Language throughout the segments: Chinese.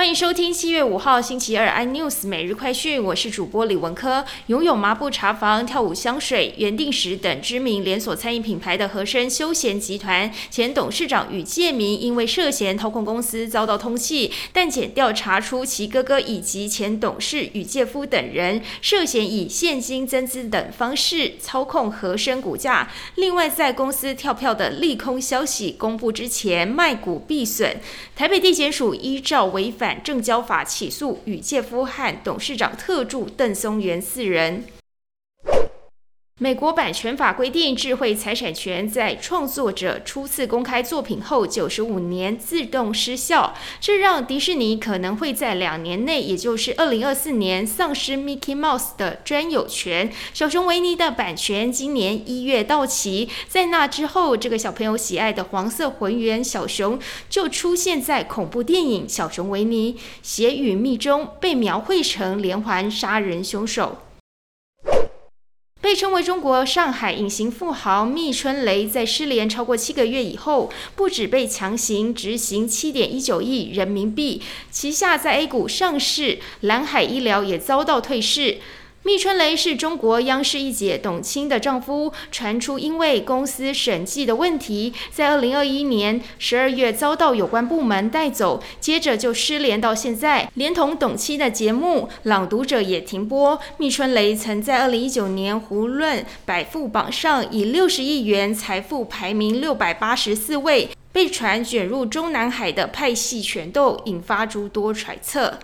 欢迎收听七月五号星期二 iNews 每日快讯，我是主播李文科。拥有麻布茶房、跳舞香水、原定时等知名连锁餐饮品牌的和生休闲集团前董事长宇介明，因为涉嫌掏空公司遭到通缉，但检调查出其哥哥以及前董事宇介夫等人涉嫌以现金增资等方式操控和生股价。另外，在公司跳票的利空消息公布之前卖股避损，台北地检署依照违。反证交法起诉宇介夫和董事长特助邓松元四人。美国版权法规定，智慧财产权在创作者初次公开作品后九十五年自动失效，这让迪士尼可能会在两年内，也就是二零二四年丧失 Mickey Mouse 的专有权。小熊维尼的版权今年一月到期，在那之后，这个小朋友喜爱的黄色浑圆小熊就出现在恐怖电影《小熊维尼血与蜜》中，被描绘成连环杀人凶手。被称为中国上海隐形富豪密春雷，在失联超过七个月以后，不止被强行执行七点一九亿人民币，旗下在 A 股上市蓝海医疗也遭到退市。密春雷是中国央视一姐董卿的丈夫，传出因为公司审计的问题，在二零二一年十二月遭到有关部门带走，接着就失联到现在，连同董卿的节目《朗读者》也停播。密春雷曾在二零一九年胡润百富榜上以六十亿元财富排名六百八十四位，被传卷入中南海的派系权斗，引发诸多揣测。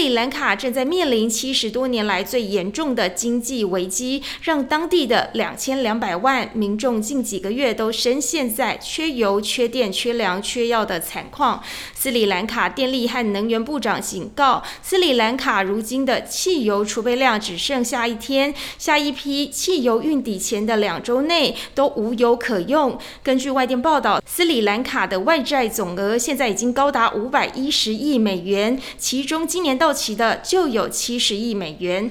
里兰卡正在面临七十多年来最严重的经济危机，让当地的两千两百万民众近几个月都深陷在缺油、缺电、缺粮、缺药的惨况。斯里兰卡电力和能源部长警告，斯里兰卡如今的汽油储备量只剩下一天，下一批汽油运抵前的两周内都无油可用。根据外电报道，斯里兰卡的外债总额现在已经高达五百一十亿美元，其中今年。到期的就有七十亿美元。